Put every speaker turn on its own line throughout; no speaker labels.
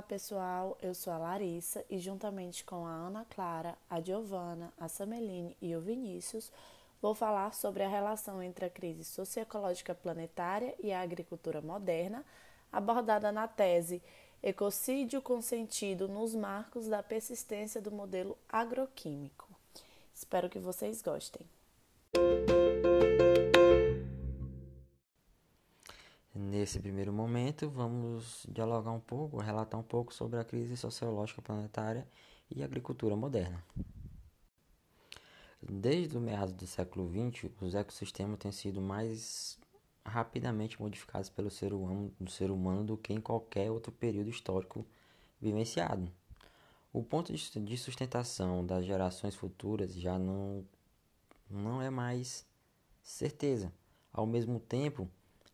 Olá pessoal, eu sou a Larissa e juntamente com a Ana Clara, a Giovana, a Sameline e o Vinícius, vou falar sobre a relação entre a crise socioecológica planetária e a agricultura moderna, abordada na tese Ecocídio consentido nos marcos da persistência do modelo agroquímico. Espero que vocês gostem.
Nesse primeiro momento, vamos dialogar um pouco, relatar um pouco sobre a crise sociológica planetária e a agricultura moderna. Desde o meados do século XX, os ecossistemas têm sido mais rapidamente modificados pelo ser humano, do ser humano do que em qualquer outro período histórico vivenciado. O ponto de sustentação das gerações futuras já não, não é mais certeza. Ao mesmo tempo,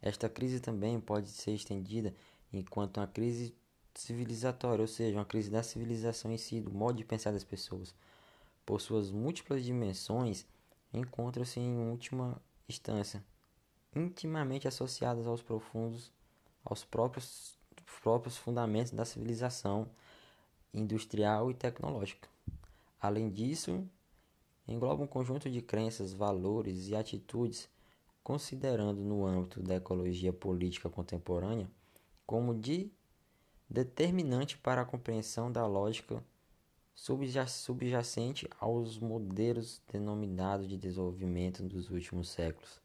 esta crise também pode ser estendida enquanto uma crise civilizatória, ou seja, uma crise da civilização em si, do modo de pensar das pessoas. Por suas múltiplas dimensões, encontram-se em última instância intimamente associadas aos profundos, aos próprios, próprios fundamentos da civilização industrial e tecnológica. Além disso, engloba um conjunto de crenças, valores e atitudes considerando no âmbito da ecologia política contemporânea como de determinante para a compreensão da lógica subjacente aos modelos denominados de desenvolvimento dos últimos séculos,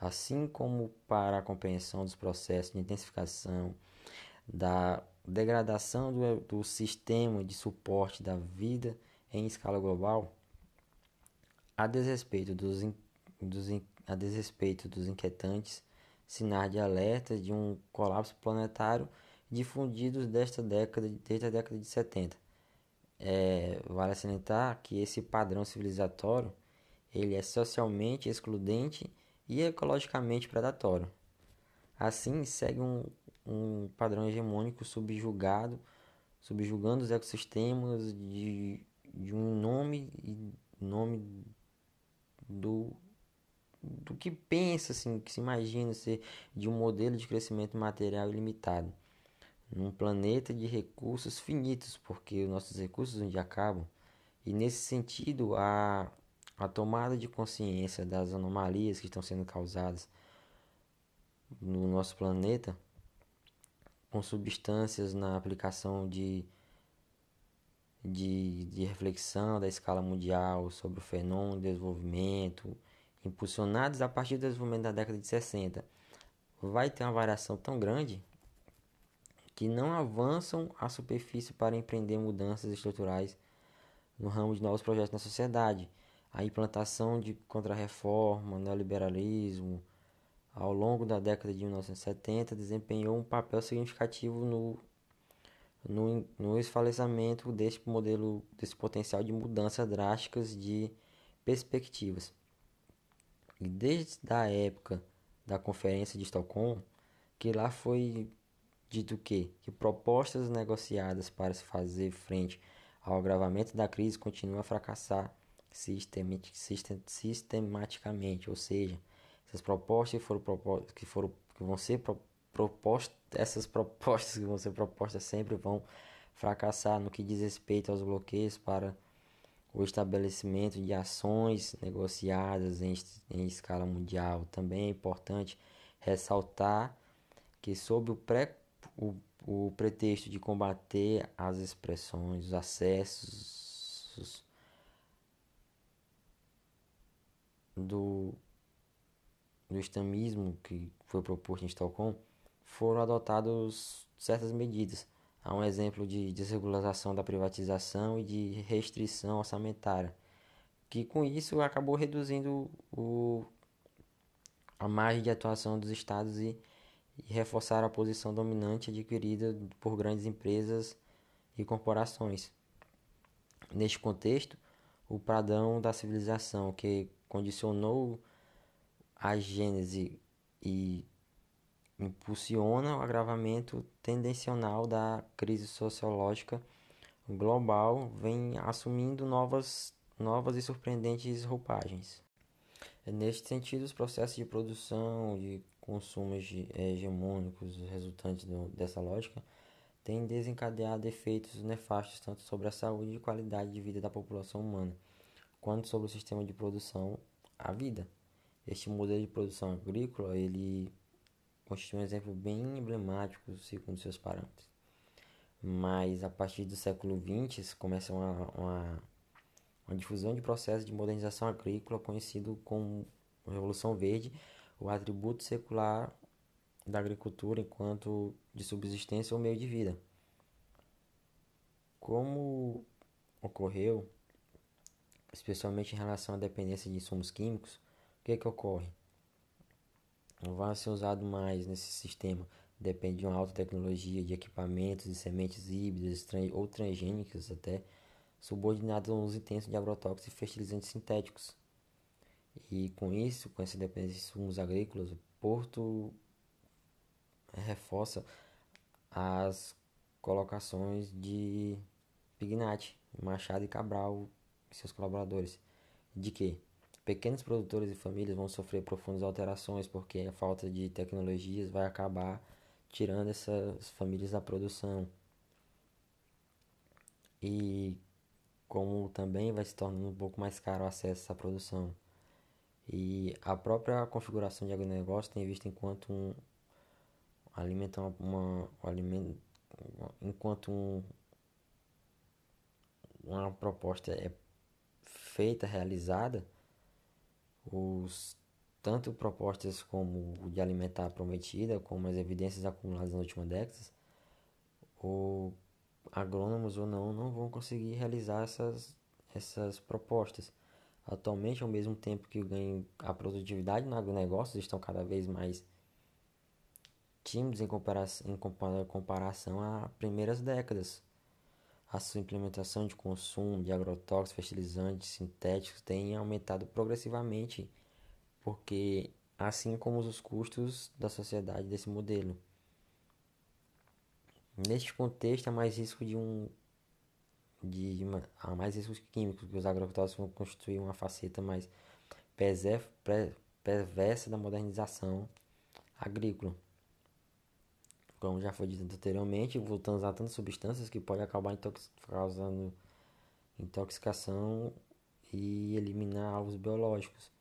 assim como para a compreensão dos processos de intensificação da degradação do, do sistema de suporte da vida em escala global, a desrespeito dos, dos a desrespeito dos inquietantes sinais de alerta de um colapso planetário difundidos desta década, desde a década de 70. É, vale salientar que esse padrão civilizatório ele é socialmente excludente e ecologicamente predatório. Assim, segue um, um padrão hegemônico subjugado, subjugando os ecossistemas de, de um nome nome do do que pensa, assim, que se imagina ser de um modelo de crescimento material ilimitado, num planeta de recursos finitos, porque os nossos recursos um dia acabam. E nesse sentido, a, a tomada de consciência das anomalias que estão sendo causadas no nosso planeta, com substâncias na aplicação de, de, de reflexão da escala mundial sobre o fenômeno desenvolvimento impulsionados a partir do desenvolvimento da década de 60, vai ter uma variação tão grande que não avançam a superfície para empreender mudanças estruturais no ramo de novos projetos na sociedade. A implantação de contra-reforma, neoliberalismo, ao longo da década de 1970, desempenhou um papel significativo no, no, no esfalecimento desse modelo, desse potencial de mudanças drásticas de perspectivas. Desde a época da conferência de Estocolmo, que lá foi dito que, que propostas negociadas para se fazer frente ao agravamento da crise continuam a fracassar sistematicamente, ou seja, essas propostas foram propostas, que foram que vão ser propostas, essas propostas que vão ser propostas sempre vão fracassar no que diz respeito aos bloqueios para o estabelecimento de ações negociadas em, em escala mundial. Também é importante ressaltar que, sob o, pré, o, o pretexto de combater as expressões, os acessos do, do islamismo que foi proposto em Estocolmo, foram adotadas certas medidas Há um exemplo de desregulação da privatização e de restrição orçamentária, que com isso acabou reduzindo o, a margem de atuação dos estados e, e reforçar a posição dominante adquirida por grandes empresas e corporações. Neste contexto, o padrão da civilização que condicionou a gênese e impulsiona o agravamento tendencional da crise sociológica global, vem assumindo novas, novas e surpreendentes roupagens. Neste sentido, os processos de produção e consumo hegemônicos resultantes do, dessa lógica tem desencadeado efeitos nefastos tanto sobre a saúde e qualidade de vida da população humana, quanto sobre o sistema de produção, a vida. Este modelo de produção agrícola, ele constitui um exemplo bem emblemático segundo seus parâmetros. Mas a partir do século XX começa uma, uma, uma difusão de processos de modernização agrícola conhecido como Revolução Verde, o atributo secular da agricultura enquanto de subsistência ou meio de vida. Como ocorreu, especialmente em relação à dependência de insumos químicos, o que, é que ocorre? Vai ser usado mais nesse sistema depende de uma alta tecnologia de equipamentos e sementes híbridas ou transgênicas até subordinadas a um uso intenso de agrotóxicos e fertilizantes sintéticos. E com isso, com essa dependência de insumos agrícolas, o Porto reforça as colocações de Pignatti, Machado e Cabral e seus colaboradores. De que pequenos produtores e famílias vão sofrer profundas alterações porque a falta de tecnologias vai acabar tirando essas famílias da produção. E como também vai se tornando um pouco mais caro o acesso à produção. E a própria configuração de agronegócio tem visto enquanto um alimento uma, um alimento enquanto um, uma proposta é feita, realizada, os tanto propostas como de alimentar prometida, como as evidências acumuladas nas últimas décadas, o agrônomos ou não não vão conseguir realizar essas, essas propostas. Atualmente, ao mesmo tempo que o ganho, a produtividade no agronegócio estão cada vez mais tímidos em comparação, em comparação a primeiras décadas. A sua implementação de consumo de agrotóxicos, fertilizantes sintéticos tem aumentado progressivamente, porque assim como os custos da sociedade desse modelo. Neste contexto, há mais risco de um de uma, há mais riscos químicos que os agrotóxicos vão constituir uma faceta mais perversa da modernização agrícola. Como já foi dito anteriormente, voltando a tantas substâncias que pode acabar intox causando intoxicação e eliminar alvos biológicos.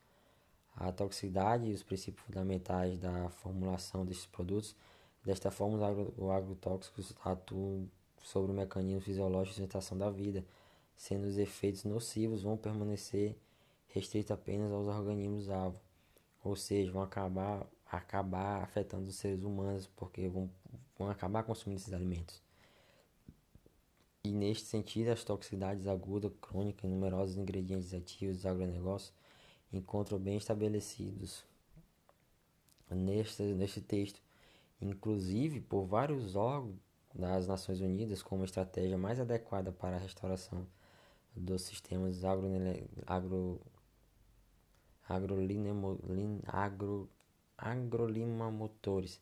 A toxicidade e os princípios fundamentais da formulação desses produtos, desta forma, os agro agrotóxicos atuam sobre o mecanismo fisiológico de sustentação da vida, sendo os efeitos nocivos vão permanecer restritos apenas aos organismos-alvo, ou seja, vão acabar, acabar afetando os seres humanos porque vão, vão acabar consumindo esses alimentos. E neste sentido, as toxicidades agudas, crônicas e numerosos ingredientes ativos dos agronegócios encontram bem estabelecidos neste, neste texto, inclusive por vários órgãos das Nações Unidas como estratégia mais adequada para a restauração dos sistemas agro, agro, agro, agrolimamotores.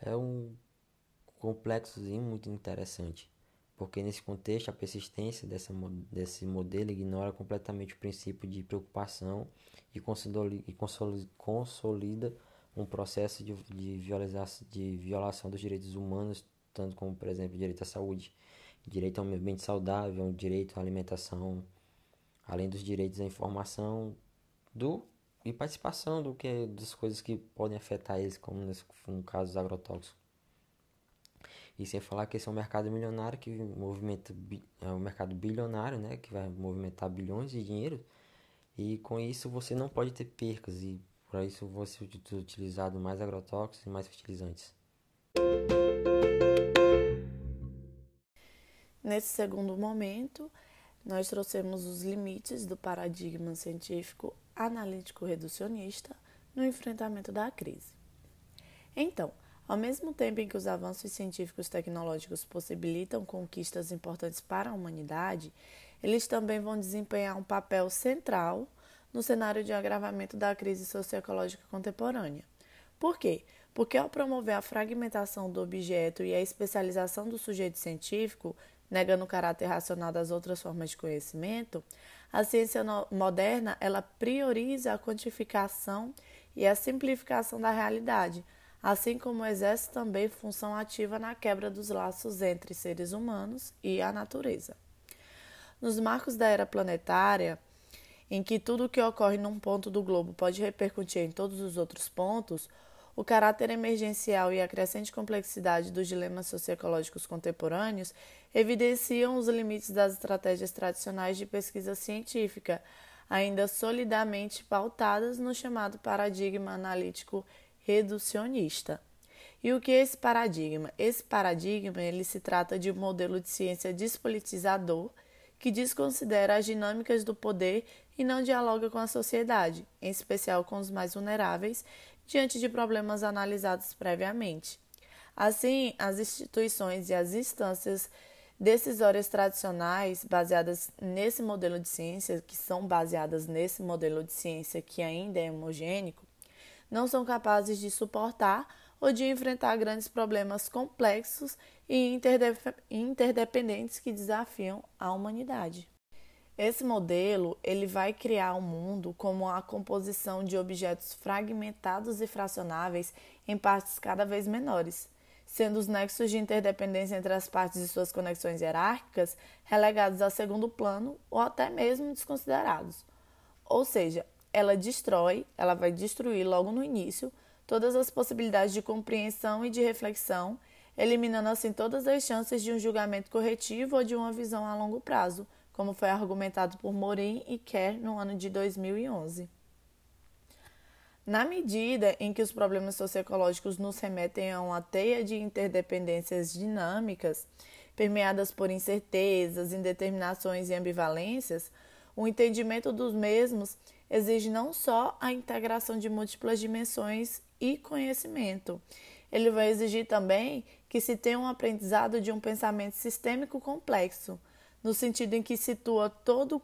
É um complexozinho muito interessante, porque nesse contexto a persistência dessa, desse modelo ignora completamente o princípio de preocupação e consolida, e consolida um processo de, de, violação, de violação dos direitos humanos, tanto como, por exemplo, direito à saúde, direito a um ambiente saudável, direito à alimentação, além dos direitos à informação do e participação do que das coisas que podem afetar eles, como nesse, no caso dos agrotóxicos. E sem falar que esse é um mercado milionário que movimenta é um mercado bilionário, né, que vai movimentar bilhões de dinheiro. E com isso você não pode ter percas e para isso, vou ser utilizado mais agrotóxicos e mais fertilizantes.
Nesse segundo momento, nós trouxemos os limites do paradigma científico analítico reducionista no enfrentamento da crise. Então, ao mesmo tempo em que os avanços científicos tecnológicos possibilitam conquistas importantes para a humanidade, eles também vão desempenhar um papel central no cenário de agravamento da crise socioecológica contemporânea. Por quê? Porque ao promover a fragmentação do objeto e a especialização do sujeito científico, negando o caráter racional das outras formas de conhecimento, a ciência moderna ela prioriza a quantificação e a simplificação da realidade, assim como exerce também função ativa na quebra dos laços entre seres humanos e a natureza. Nos marcos da era planetária, em que tudo o que ocorre num ponto do globo pode repercutir em todos os outros pontos, o caráter emergencial e a crescente complexidade dos dilemas socioecológicos contemporâneos evidenciam os limites das estratégias tradicionais de pesquisa científica, ainda solidamente pautadas no chamado paradigma analítico reducionista. E o que é esse paradigma? Esse paradigma ele se trata de um modelo de ciência despolitizador que desconsidera as dinâmicas do poder e não dialoga com a sociedade, em especial com os mais vulneráveis, diante de problemas analisados previamente. Assim, as instituições e as instâncias decisórias tradicionais baseadas nesse modelo de ciência, que são baseadas nesse modelo de ciência que ainda é homogênico, não são capazes de suportar ou de enfrentar grandes problemas complexos e interdependentes que desafiam a humanidade. Esse modelo ele vai criar um mundo como a composição de objetos fragmentados e fracionáveis em partes cada vez menores, sendo os nexos de interdependência entre as partes e suas conexões hierárquicas relegados a segundo plano ou até mesmo desconsiderados. Ou seja, ela destrói, ela vai destruir logo no início todas as possibilidades de compreensão e de reflexão, eliminando assim todas as chances de um julgamento corretivo ou de uma visão a longo prazo como foi argumentado por Morin e Kerr no ano de 2011. Na medida em que os problemas socioecológicos nos remetem a uma teia de interdependências dinâmicas, permeadas por incertezas, indeterminações e ambivalências, o entendimento dos mesmos exige não só a integração de múltiplas dimensões e conhecimento, ele vai exigir também que se tenha um aprendizado de um pensamento sistêmico complexo no sentido em que situa todo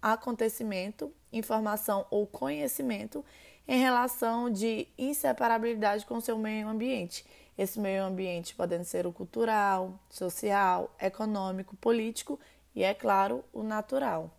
acontecimento, informação ou conhecimento em relação de inseparabilidade com seu meio ambiente. Esse meio ambiente podendo ser o cultural, social, econômico, político e, é claro, o natural.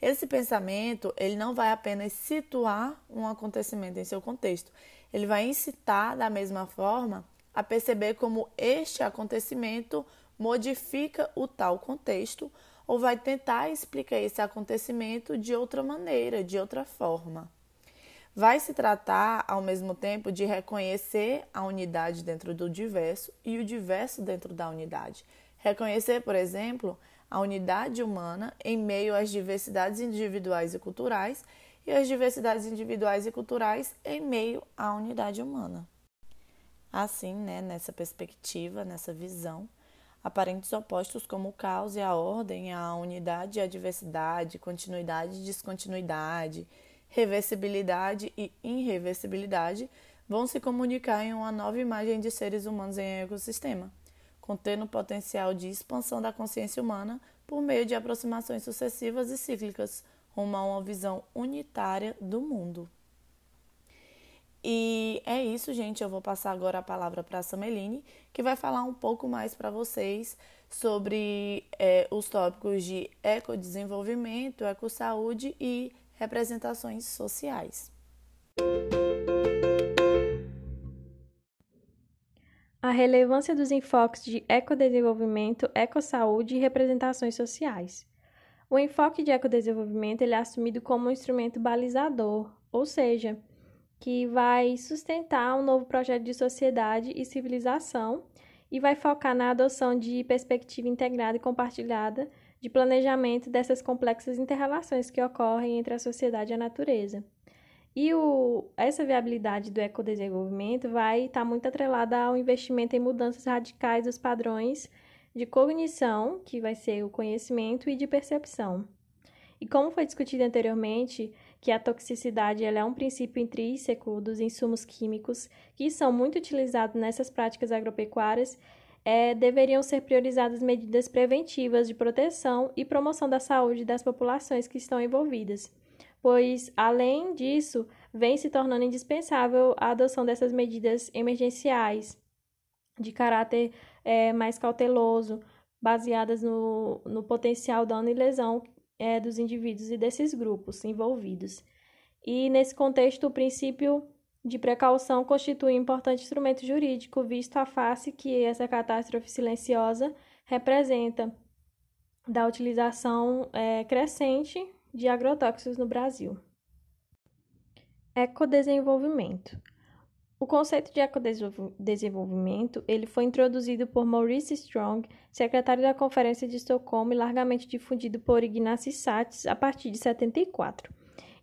Esse pensamento, ele não vai apenas situar um acontecimento em seu contexto, ele vai incitar da mesma forma a perceber como este acontecimento modifica o tal contexto ou vai tentar explicar esse acontecimento de outra maneira, de outra forma. Vai se tratar, ao mesmo tempo, de reconhecer a unidade dentro do diverso e o diverso dentro da unidade. Reconhecer, por exemplo, a unidade humana em meio às diversidades individuais e culturais e as diversidades individuais e culturais em meio à unidade humana. Assim, né, nessa perspectiva, nessa visão, aparentes opostos como o caos e a ordem, a unidade e a diversidade, continuidade e descontinuidade, reversibilidade e irreversibilidade, vão se comunicar em uma nova imagem de seres humanos em ecossistema, contendo potencial de expansão da consciência humana por meio de aproximações sucessivas e cíclicas rumo a uma visão unitária do mundo. E é isso, gente. Eu vou passar agora a palavra para a Sameline, que vai falar um pouco mais para vocês sobre é, os tópicos de ecodesenvolvimento, ecossaúde e representações sociais.
A relevância dos enfoques de ecodesenvolvimento, ecossaúde e representações sociais. O enfoque de ecodesenvolvimento ele é assumido como um instrumento balizador, ou seja, que vai sustentar um novo projeto de sociedade e civilização e vai focar na adoção de perspectiva integrada e compartilhada de planejamento dessas complexas interrelações que ocorrem entre a sociedade e a natureza. E o, essa viabilidade do ecodesenvolvimento vai estar muito atrelada ao investimento em mudanças radicais dos padrões de cognição, que vai ser o conhecimento, e de percepção. E como foi discutido anteriormente, que a toxicidade é um princípio intrínseco dos insumos químicos que são muito utilizados nessas práticas agropecuárias, é, deveriam ser priorizadas medidas preventivas de proteção e promoção da saúde das populações que estão envolvidas, pois, além disso, vem se tornando indispensável a adoção dessas medidas emergenciais de caráter é, mais cauteloso, baseadas no, no potencial dano e lesão é, dos indivíduos e desses grupos envolvidos. E nesse contexto, o princípio de precaução constitui um importante instrumento jurídico, visto a face que essa catástrofe silenciosa representa da utilização é, crescente de agrotóxicos no Brasil. Ecodesenvolvimento. O conceito de ecodesenvolvimento ele foi introduzido por Maurice Strong, secretário da Conferência de Estocolmo e largamente difundido por Ignacy Sachs a partir de 74.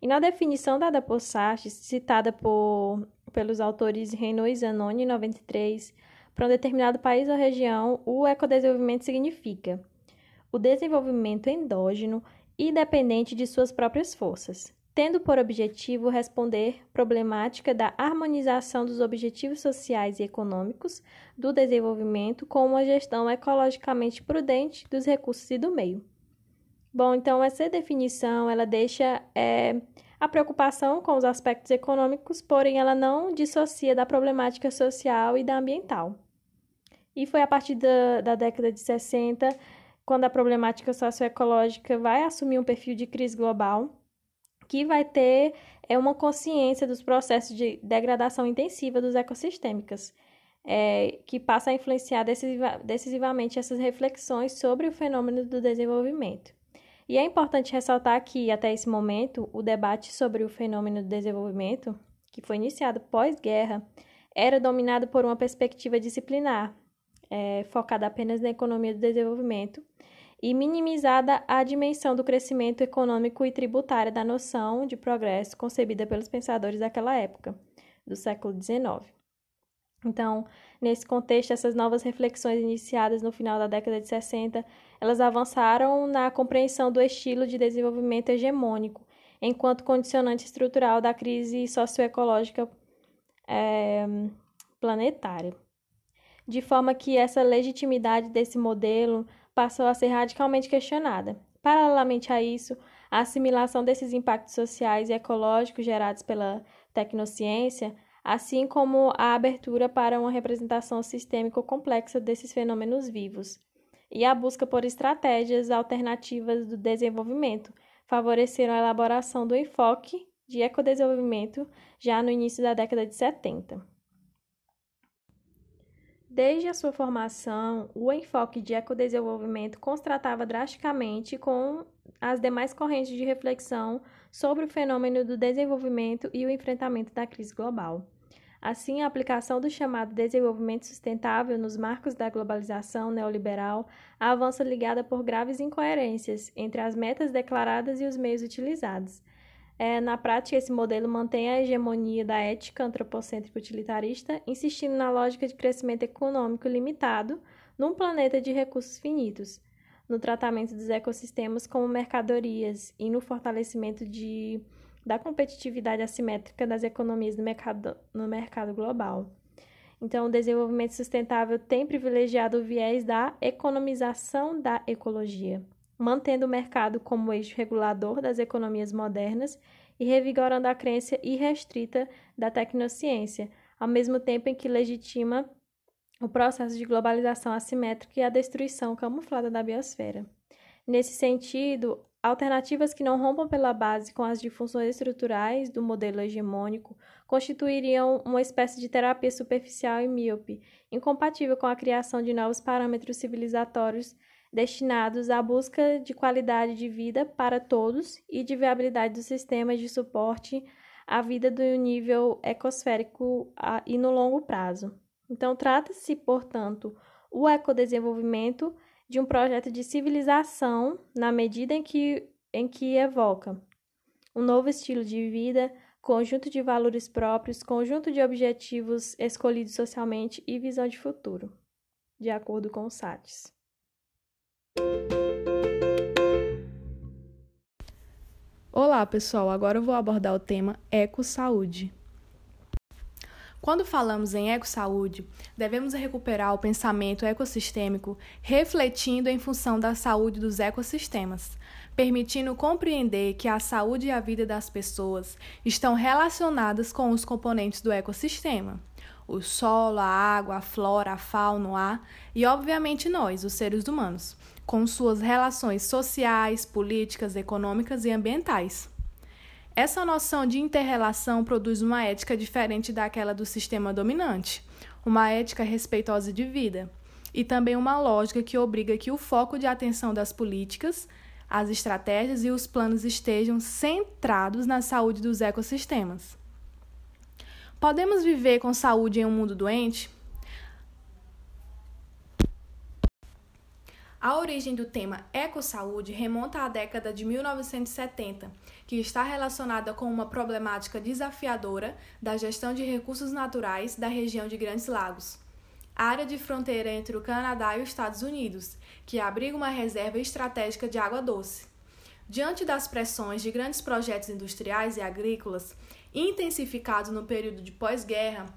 E na definição dada por Sachs, citada por, pelos autores Renault e Zanoni em 93, para um determinado país ou região, o ecodesenvolvimento significa o desenvolvimento endógeno e dependente de suas próprias forças, tendo por objetivo responder problemática da harmonização dos objetivos sociais e econômicos do desenvolvimento com uma gestão ecologicamente prudente dos recursos e do meio. Bom, então essa definição ela deixa é, a preocupação com os aspectos econômicos, porém ela não dissocia da problemática social e da ambiental. E foi a partir da, da década de 60 quando a problemática socioecológica vai assumir um perfil de crise global que vai ter é uma consciência dos processos de degradação intensiva dos ecossistêmicos, é, que passa a influenciar decisiva, decisivamente essas reflexões sobre o fenômeno do desenvolvimento. E é importante ressaltar que, até esse momento, o debate sobre o fenômeno do desenvolvimento, que foi iniciado pós-guerra, era dominado por uma perspectiva disciplinar, é, focada apenas na economia do desenvolvimento, e minimizada a dimensão do crescimento econômico e tributário da noção de progresso concebida pelos pensadores daquela época, do século XIX. Então, nesse contexto, essas novas reflexões iniciadas no final da década de 60, elas avançaram na compreensão do estilo de desenvolvimento hegemônico, enquanto condicionante estrutural da crise socioecológica é, planetária. De forma que essa legitimidade desse modelo passou a ser radicalmente questionada. Paralelamente a isso, a assimilação desses impactos sociais e ecológicos gerados pela tecnociência, assim como a abertura para uma representação sistêmica complexa desses fenômenos vivos, e a busca por estratégias alternativas do desenvolvimento, favoreceram a elaboração do enfoque de ecodesenvolvimento já no início da década de 70. Desde a sua formação, o enfoque de ecodesenvolvimento contrastava drasticamente com as demais correntes de reflexão sobre o fenômeno do desenvolvimento e o enfrentamento da crise global. Assim, a aplicação do chamado desenvolvimento sustentável nos marcos da globalização neoliberal avança ligada por graves incoerências entre as metas declaradas e os meios utilizados é, na prática, esse modelo mantém a hegemonia da ética antropocêntrica utilitarista, insistindo na lógica de crescimento econômico limitado num planeta de recursos finitos, no tratamento dos ecossistemas como mercadorias e no fortalecimento de, da competitividade assimétrica das economias no mercado, no mercado global. Então, o desenvolvimento sustentável tem privilegiado o viés da economização da ecologia mantendo o mercado como eixo regulador das economias modernas e revigorando a crença irrestrita da tecnociência, ao mesmo tempo em que legitima o processo de globalização assimétrica e a destruição camuflada da biosfera. Nesse sentido, alternativas que não rompam pela base com as disfunções estruturais do modelo hegemônico constituiriam uma espécie de terapia superficial e míope, incompatível com a criação de novos parâmetros civilizatórios destinados à busca de qualidade de vida para todos e de viabilidade dos sistemas de suporte à vida do nível ecosférico e no longo prazo. Então, trata-se, portanto, o ecodesenvolvimento de um projeto de civilização na medida em que, em que evoca um novo estilo de vida, conjunto de valores próprios, conjunto de objetivos escolhidos socialmente e visão de futuro, de acordo com o SATS.
Olá, pessoal. Agora eu vou abordar o tema eco-saúde. Quando falamos em eco-saúde, devemos recuperar o pensamento ecossistêmico refletindo em função da saúde dos ecossistemas, permitindo compreender que a saúde e a vida das pessoas estão relacionadas com os componentes do ecossistema o solo, a água, a flora, a fauna, o ar e, obviamente, nós, os seres humanos, com suas relações sociais, políticas, econômicas e ambientais. Essa noção de interrelação produz uma ética diferente daquela do sistema dominante, uma ética respeitosa de vida, e também uma lógica que obriga que o foco de atenção das políticas, as estratégias e os planos estejam centrados na saúde dos ecossistemas. Podemos viver com saúde em um mundo doente? A origem do tema ecossaúde remonta à década de 1970, que está relacionada com uma problemática desafiadora da gestão de recursos naturais da região de Grandes Lagos, área de fronteira entre o Canadá e os Estados Unidos, que abriga uma reserva estratégica de água doce. Diante das pressões de grandes projetos industriais e agrícolas, intensificados no período de pós-guerra,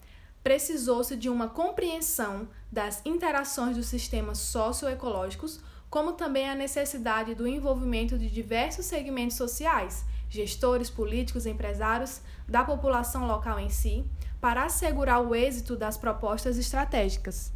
precisou-se de uma compreensão das interações dos sistemas socioecológicos, como também a necessidade do envolvimento de diversos segmentos sociais, gestores, políticos, empresários, da população local em si, para assegurar o êxito das propostas estratégicas.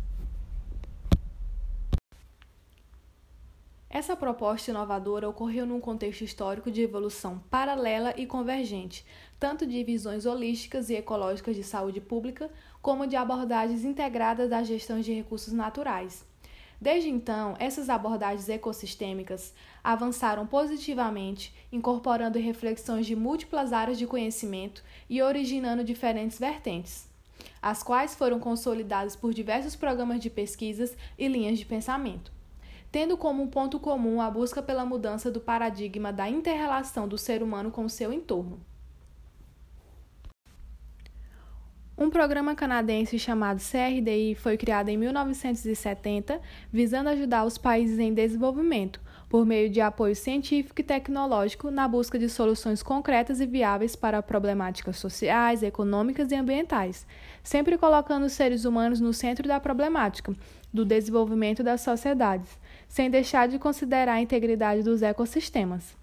Essa proposta inovadora ocorreu num contexto histórico de evolução paralela e convergente, tanto de visões holísticas e ecológicas de saúde pública, como de abordagens integradas da gestão de recursos naturais. Desde então, essas abordagens ecossistêmicas avançaram positivamente, incorporando reflexões de múltiplas áreas de conhecimento e originando diferentes vertentes, as quais foram consolidadas por diversos programas de pesquisas e linhas de pensamento tendo como ponto comum a busca pela mudança do paradigma da interrelação do ser humano com o seu entorno. Um programa canadense chamado CRDI foi criado em 1970, visando ajudar os países em desenvolvimento, por meio de apoio científico e tecnológico na busca de soluções concretas e viáveis para problemáticas sociais, econômicas e ambientais, sempre colocando os seres humanos no centro da problemática do desenvolvimento das sociedades, sem deixar de considerar a integridade dos ecossistemas.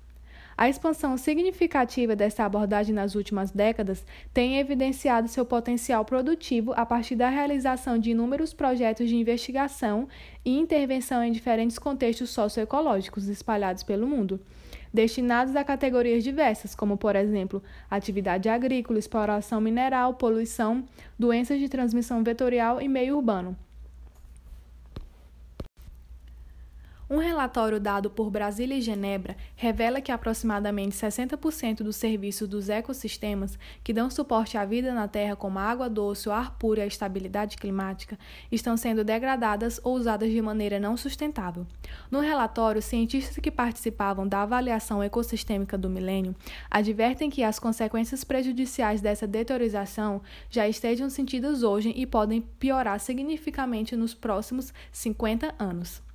A expansão significativa dessa abordagem nas últimas décadas tem evidenciado seu potencial produtivo a partir da realização de inúmeros projetos de investigação e intervenção em diferentes contextos socioecológicos espalhados pelo mundo, destinados a categorias diversas, como, por exemplo, atividade agrícola, exploração mineral, poluição, doenças de transmissão vetorial e meio urbano. Um relatório dado por Brasília e Genebra revela que aproximadamente 60% dos serviços dos ecossistemas que dão suporte à vida na Terra, como a água doce, o ar puro e a estabilidade climática, estão sendo degradadas ou usadas de maneira não sustentável. No relatório, cientistas que participavam da avaliação ecossistêmica do milênio advertem que as consequências prejudiciais dessa deteriorização já estejam sentidas hoje e podem piorar significativamente nos próximos 50 anos.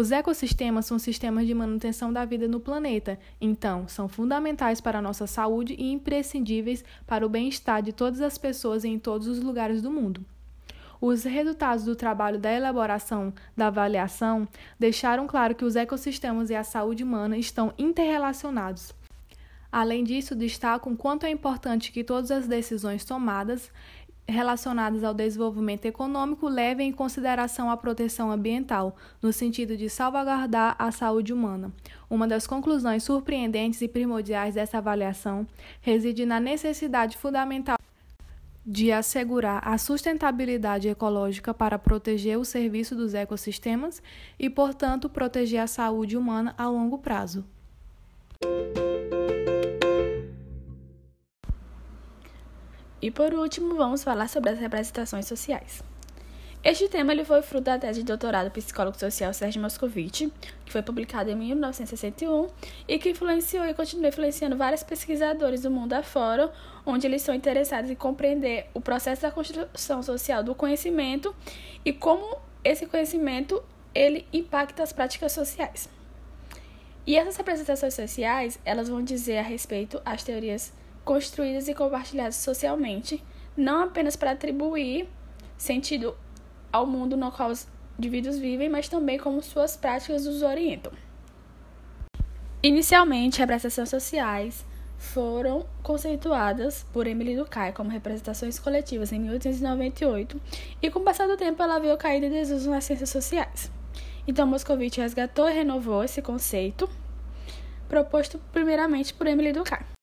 Os ecossistemas são sistemas de manutenção da vida no planeta, então são fundamentais para a nossa saúde e imprescindíveis para o bem-estar de todas as pessoas em todos os lugares do mundo. Os resultados do trabalho da elaboração da avaliação deixaram claro que os ecossistemas e a saúde humana estão interrelacionados. Além disso, destacam quanto é importante que todas as decisões tomadas relacionadas ao desenvolvimento econômico levem em consideração a proteção ambiental, no sentido de salvaguardar a saúde humana. Uma das conclusões surpreendentes e primordiais dessa avaliação reside na necessidade fundamental de assegurar a sustentabilidade ecológica para proteger o serviço dos ecossistemas e, portanto, proteger a saúde humana a longo prazo.
E por último, vamos falar sobre as representações sociais. Este tema ele foi fruto da tese de doutorado do psicólogo social Sérgio Moscovici, que foi publicada em 1961 e que influenciou e continua influenciando vários pesquisadores do mundo afora, onde eles são interessados em compreender o processo da construção social do conhecimento e como esse conhecimento ele impacta as práticas sociais. E essas representações sociais, elas vão dizer a respeito às teorias construídas e compartilhadas socialmente, não apenas para atribuir sentido ao mundo no qual os indivíduos vivem, mas também como suas práticas os orientam. Inicialmente, representações sociais foram conceituadas por Emily Durkheim como representações coletivas em 1898 e com o passar do tempo ela viu cair em desuso nas ciências sociais. Então Moscovitch resgatou e renovou esse conceito proposto primeiramente por Emily Durkheim.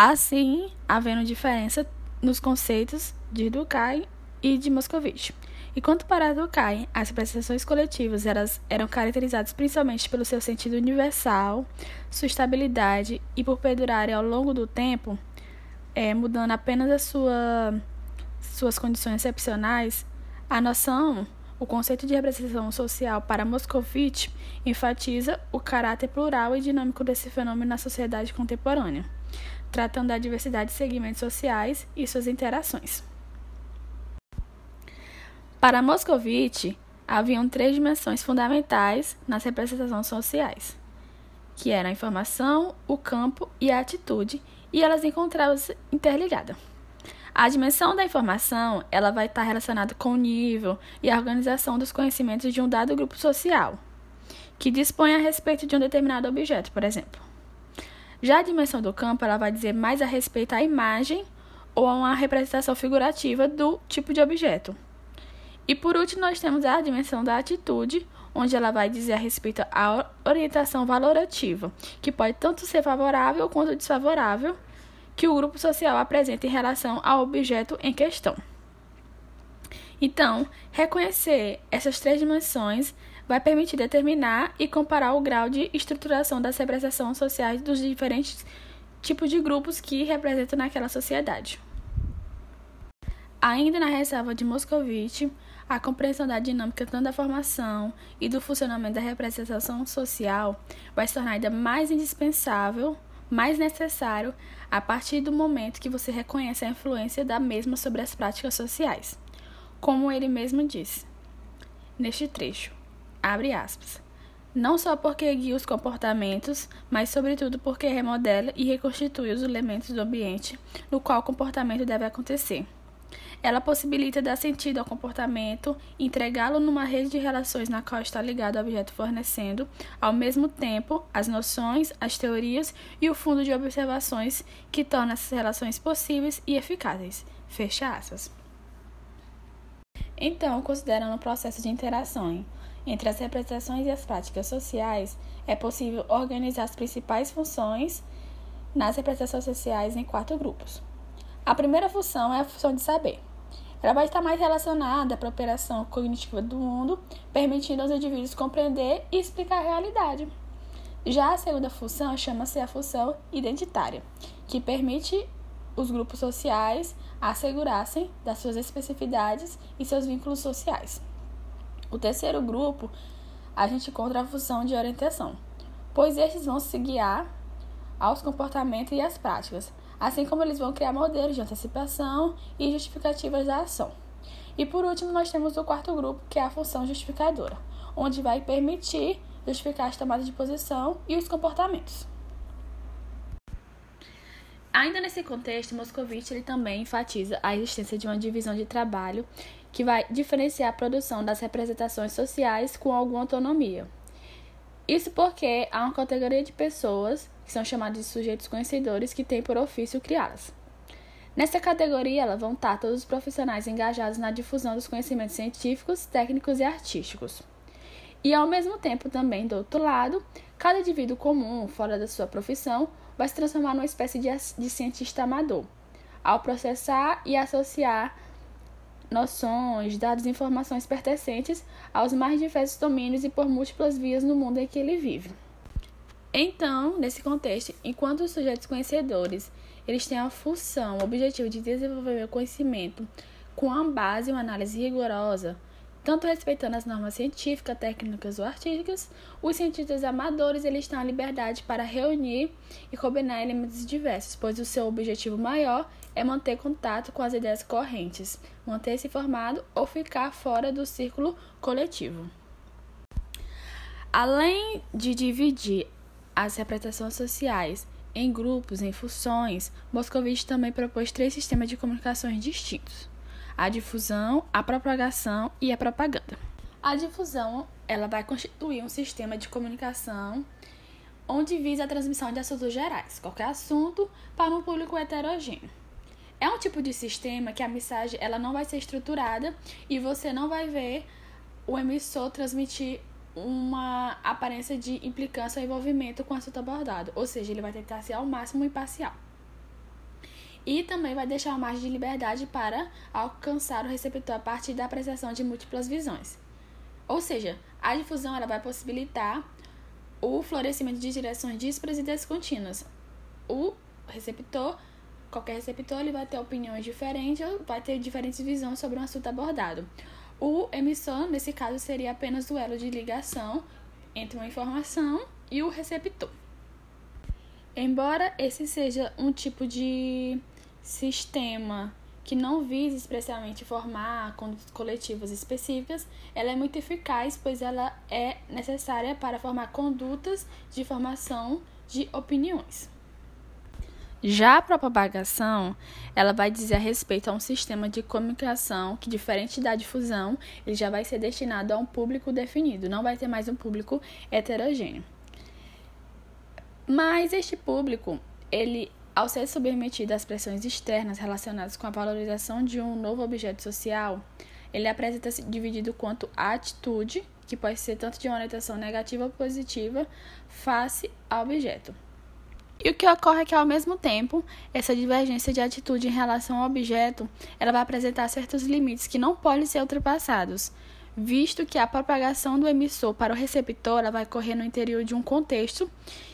Assim havendo diferença nos conceitos de Durkheim e de Moscovitch. Enquanto para Durkheim, as prestações coletivas elas eram caracterizadas principalmente pelo seu sentido universal, sua estabilidade e por perdurarem ao longo do tempo, é, mudando apenas as sua, suas condições excepcionais, a noção, o conceito de representação social para Moscovitch enfatiza o caráter plural e dinâmico desse fenômeno na sociedade contemporânea, tratando da diversidade de segmentos sociais e suas interações. Para Moscovitch, haviam três dimensões fundamentais nas representações sociais, que eram a informação, o campo e a atitude, e elas encontravam-se interligadas. A dimensão da informação, ela vai estar relacionada com o nível e a organização dos conhecimentos de um dado grupo social, que dispõe a respeito de um determinado objeto, por exemplo. Já a dimensão do campo, ela vai dizer mais a respeito à imagem ou a uma representação figurativa do tipo de objeto. E por último, nós temos a dimensão da atitude, onde ela vai dizer a respeito à orientação valorativa, que pode tanto ser favorável quanto desfavorável, que o grupo social apresenta em relação ao objeto em questão. Então, reconhecer essas três dimensões vai permitir determinar e comparar o grau de estruturação das representações sociais dos diferentes tipos de grupos que representam naquela sociedade. Ainda na ressalva de Moscovitch, a compreensão da dinâmica tanto da formação e do funcionamento da representação social vai se tornar ainda mais indispensável, mais necessário, a partir do momento que você reconhece a influência da mesma sobre as práticas sociais. Como ele mesmo disse neste trecho, abre aspas. Não só porque guia os comportamentos, mas sobretudo porque remodela e reconstitui os elementos do ambiente no qual o comportamento deve acontecer ela possibilita dar sentido ao comportamento, entregá-lo numa rede de relações na qual está ligado ao objeto fornecendo, ao mesmo tempo, as noções, as teorias e o fundo de observações que tornam essas relações possíveis e eficazes. Fecha aspas. Então, considerando o processo de interação entre as representações e as práticas sociais, é possível organizar as principais funções nas representações sociais em quatro grupos. A primeira função é a função de saber. Ela vai estar mais relacionada à operação cognitiva do mundo, permitindo aos indivíduos compreender e explicar a realidade. Já a segunda função chama-se a função identitária, que permite os grupos sociais assegurassem das suas especificidades e seus vínculos sociais. O terceiro grupo, a gente encontra a função de orientação, pois estes vão se guiar aos comportamentos e às práticas, assim como eles vão criar modelos de antecipação e justificativas da ação. E por último, nós temos o quarto grupo, que é a função justificadora, onde vai permitir justificar as tomadas de posição e os comportamentos. Ainda nesse contexto, Moscovitch ele também enfatiza a existência de uma divisão de trabalho que vai diferenciar a produção das representações sociais com alguma autonomia. Isso porque há uma categoria de pessoas que são chamados de sujeitos conhecedores, que têm por ofício criá-las. Nessa categoria, ela vão estar todos os profissionais engajados na difusão dos conhecimentos científicos, técnicos e artísticos. E ao mesmo tempo, também do outro lado, cada indivíduo comum, fora da sua profissão, vai se transformar numa espécie de, de cientista amador, ao processar e associar noções, dados e informações pertencentes aos mais diversos domínios e por múltiplas vias no mundo em que ele vive. Então, nesse contexto, enquanto os sujeitos conhecedores eles têm a função, o objetivo de desenvolver o conhecimento com a base e uma análise rigorosa, tanto respeitando as normas científicas, técnicas ou artísticas, os cientistas amadores eles têm a liberdade para reunir e combinar elementos diversos, pois o seu objetivo maior é manter contato com as ideias correntes, manter-se informado ou ficar fora do círculo coletivo. Além de dividir as representações sociais em grupos, em funções, Moscovitch também propôs três sistemas de comunicações distintos: a difusão, a propagação e a propaganda. A difusão, ela vai constituir um sistema de comunicação onde visa a transmissão de assuntos gerais, qualquer assunto, para um público heterogêneo. É um tipo de sistema que a mensagem ela não vai ser estruturada e você não vai ver o emissor transmitir uma aparência de implicância ou envolvimento com o assunto abordado, ou seja, ele vai tentar ser ao máximo imparcial. e também vai deixar uma margem de liberdade para alcançar o receptor a partir da apreciação de múltiplas visões. Ou seja, a difusão ela vai possibilitar o florescimento de direções díspares e descontínuas. O receptor, qualquer receptor, ele vai ter opiniões diferentes, vai ter diferentes visões sobre um assunto abordado. O emissor, nesse caso, seria apenas o elo de ligação entre uma informação e o receptor. Embora esse seja um tipo de sistema que não visa expressamente formar coletivas específicas, ela é muito eficaz, pois ela é necessária para formar condutas de formação de opiniões. Já a propagação, ela vai dizer a respeito a um sistema de comunicação que, diferente da difusão, ele já vai ser destinado a um público definido, não vai ter mais um público heterogêneo. Mas este público, ele ao ser submetido às pressões externas relacionadas com a valorização de um novo objeto social, ele apresenta-se dividido quanto à atitude, que pode ser tanto de uma orientação negativa ou positiva, face ao objeto. E o que ocorre é que, ao mesmo tempo, essa divergência de atitude em relação ao objeto, ela vai apresentar certos limites que não podem ser ultrapassados, visto que a propagação do emissor para o receptor ela vai ocorrer no interior de um contexto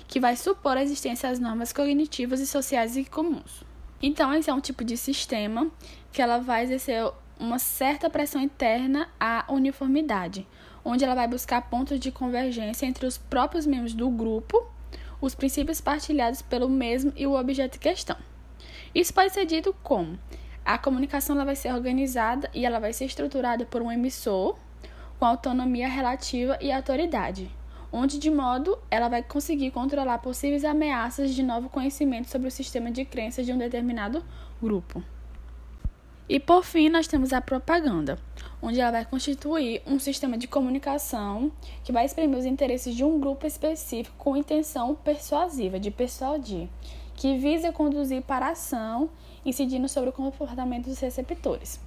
que vai supor a existência das normas cognitivas e sociais e comuns. Então, esse é um tipo de sistema que ela vai exercer uma certa pressão interna à uniformidade, onde ela vai buscar pontos de convergência entre os próprios membros do grupo, os princípios partilhados pelo mesmo e o objeto em questão. Isso pode ser dito como a comunicação ela vai ser organizada e ela vai ser estruturada por um emissor com autonomia relativa e autoridade, onde de modo ela vai conseguir controlar possíveis ameaças de novo conhecimento sobre o sistema de crenças de um determinado grupo. E por fim, nós temos a propaganda, onde ela vai constituir um sistema de comunicação que vai exprimir os interesses de um grupo específico com intenção persuasiva, de persuadir, que visa conduzir para a ação, incidindo sobre o comportamento dos receptores.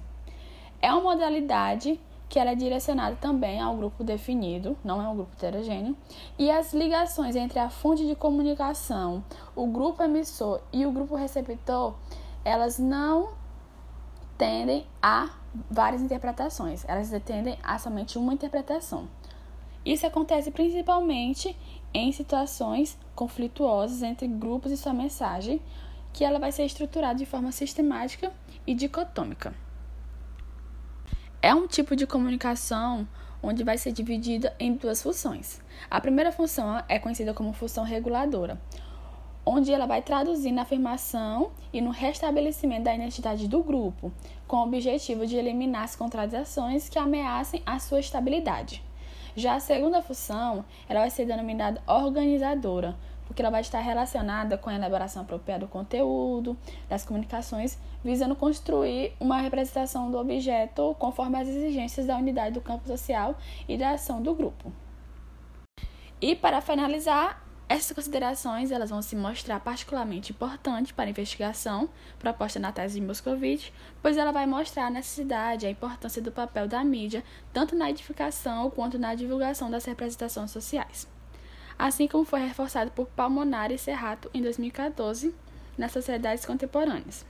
É uma modalidade que ela é direcionada também ao grupo definido, não é um grupo heterogêneo, e as ligações entre a fonte de comunicação, o grupo emissor e o grupo receptor, elas não tendem a várias interpretações, elas tendem a somente uma interpretação. Isso acontece principalmente em situações conflituosas entre grupos e sua mensagem, que ela vai ser estruturada de forma sistemática e dicotômica. É um tipo de comunicação onde vai ser dividida em duas funções. A primeira função é conhecida como função reguladora, onde ela vai traduzir na afirmação e no restabelecimento da identidade do grupo, com o objetivo de eliminar as contradições que ameacem a sua estabilidade. Já a segunda função, ela vai ser denominada organizadora, porque ela vai estar relacionada com a elaboração apropriada do conteúdo, das comunicações, visando construir uma representação do objeto conforme as exigências da unidade do campo social e da ação do grupo. E para finalizar, essas considerações elas vão se mostrar particularmente importantes para a investigação proposta na tese de Moscovitch, pois ela vai mostrar a necessidade e a importância do papel da mídia, tanto na edificação quanto na divulgação das representações sociais. Assim como foi reforçado por Palmonari e Serrato em 2014 nas sociedades contemporâneas,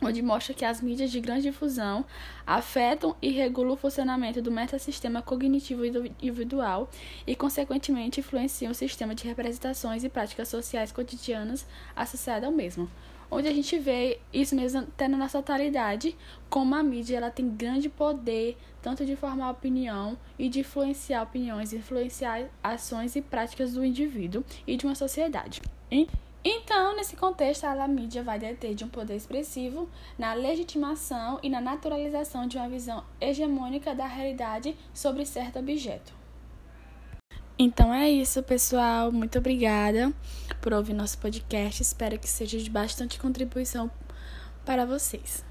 onde mostra que as mídias de grande difusão afetam e regulam o funcionamento do metasistema cognitivo individual e, consequentemente, influenciam o sistema de representações e práticas sociais cotidianas associadas ao mesmo, onde a gente vê isso mesmo até na nossa atualidade, como a mídia ela tem grande poder tanto de formar opinião e de influenciar opiniões, influenciar ações e práticas do indivíduo e de uma sociedade. Então, nesse contexto, a mídia vai deter de um poder expressivo na legitimação e na naturalização de uma visão hegemônica da realidade sobre certo objeto. Então é isso, pessoal. Muito obrigada por ouvir nosso podcast. Espero que seja de bastante contribuição para vocês.